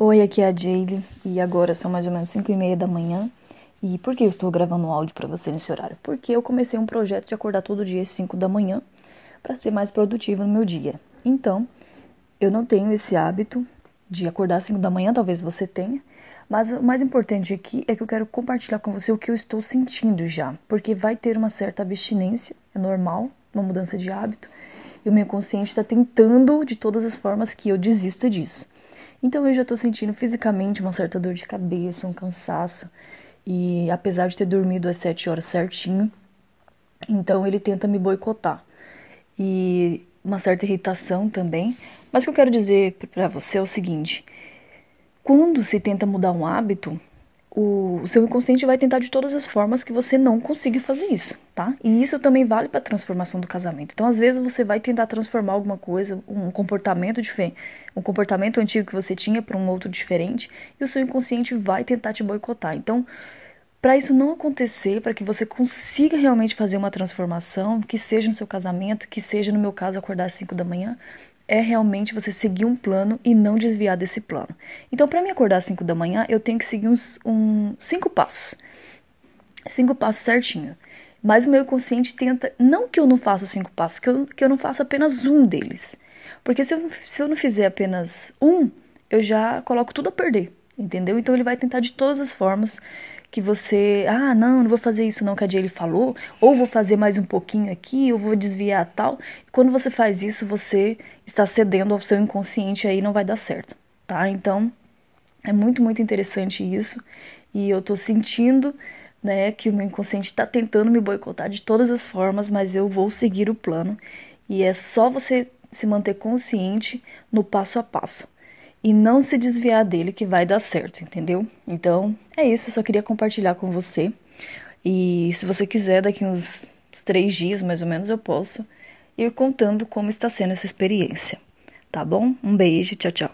Oi, aqui é a Jaylee e agora são mais ou menos 5 e meia da manhã. E por que eu estou gravando um áudio para você nesse horário? Porque eu comecei um projeto de acordar todo dia às 5 da manhã para ser mais produtivo no meu dia. Então, eu não tenho esse hábito de acordar às 5 da manhã, talvez você tenha, mas o mais importante aqui é que eu quero compartilhar com você o que eu estou sentindo já, porque vai ter uma certa abstinência, é normal, uma mudança de hábito, e o meu consciente está tentando de todas as formas que eu desista disso. Então eu já estou sentindo fisicamente uma certa dor de cabeça, um cansaço. E apesar de ter dormido às 7 horas certinho, então ele tenta me boicotar. E uma certa irritação também. Mas o que eu quero dizer para você é o seguinte: quando se tenta mudar um hábito, o, seu inconsciente vai tentar de todas as formas que você não consiga fazer isso, tá? E isso também vale para a transformação do casamento. Então, às vezes você vai tentar transformar alguma coisa, um comportamento diferente, um comportamento antigo que você tinha para um outro diferente, e o seu inconsciente vai tentar te boicotar. Então, para isso não acontecer, para que você consiga realmente fazer uma transformação, que seja no seu casamento, que seja no meu caso acordar às 5 da manhã, é realmente você seguir um plano e não desviar desse plano. Então, para me acordar às 5 da manhã, eu tenho que seguir uns um, cinco passos. Cinco passos certinho. Mas o meu consciente tenta, não que eu não faça os cinco passos, que eu, que eu não faça apenas um deles. Porque se eu, se eu não fizer apenas um, eu já coloco tudo a perder, entendeu? Então ele vai tentar de todas as formas que você, ah, não, não vou fazer isso não que a Jaylee falou, ou vou fazer mais um pouquinho aqui, ou vou desviar tal. Quando você faz isso, você está cedendo ao seu inconsciente aí não vai dar certo, tá? Então, é muito, muito interessante isso. E eu tô sentindo, né, que o meu inconsciente está tentando me boicotar de todas as formas, mas eu vou seguir o plano. E é só você se manter consciente no passo a passo e não se desviar dele que vai dar certo, entendeu? Então, é isso, eu só queria compartilhar com você. E se você quiser, daqui uns três dias mais ou menos, eu posso ir contando como está sendo essa experiência. Tá bom? Um beijo, tchau, tchau.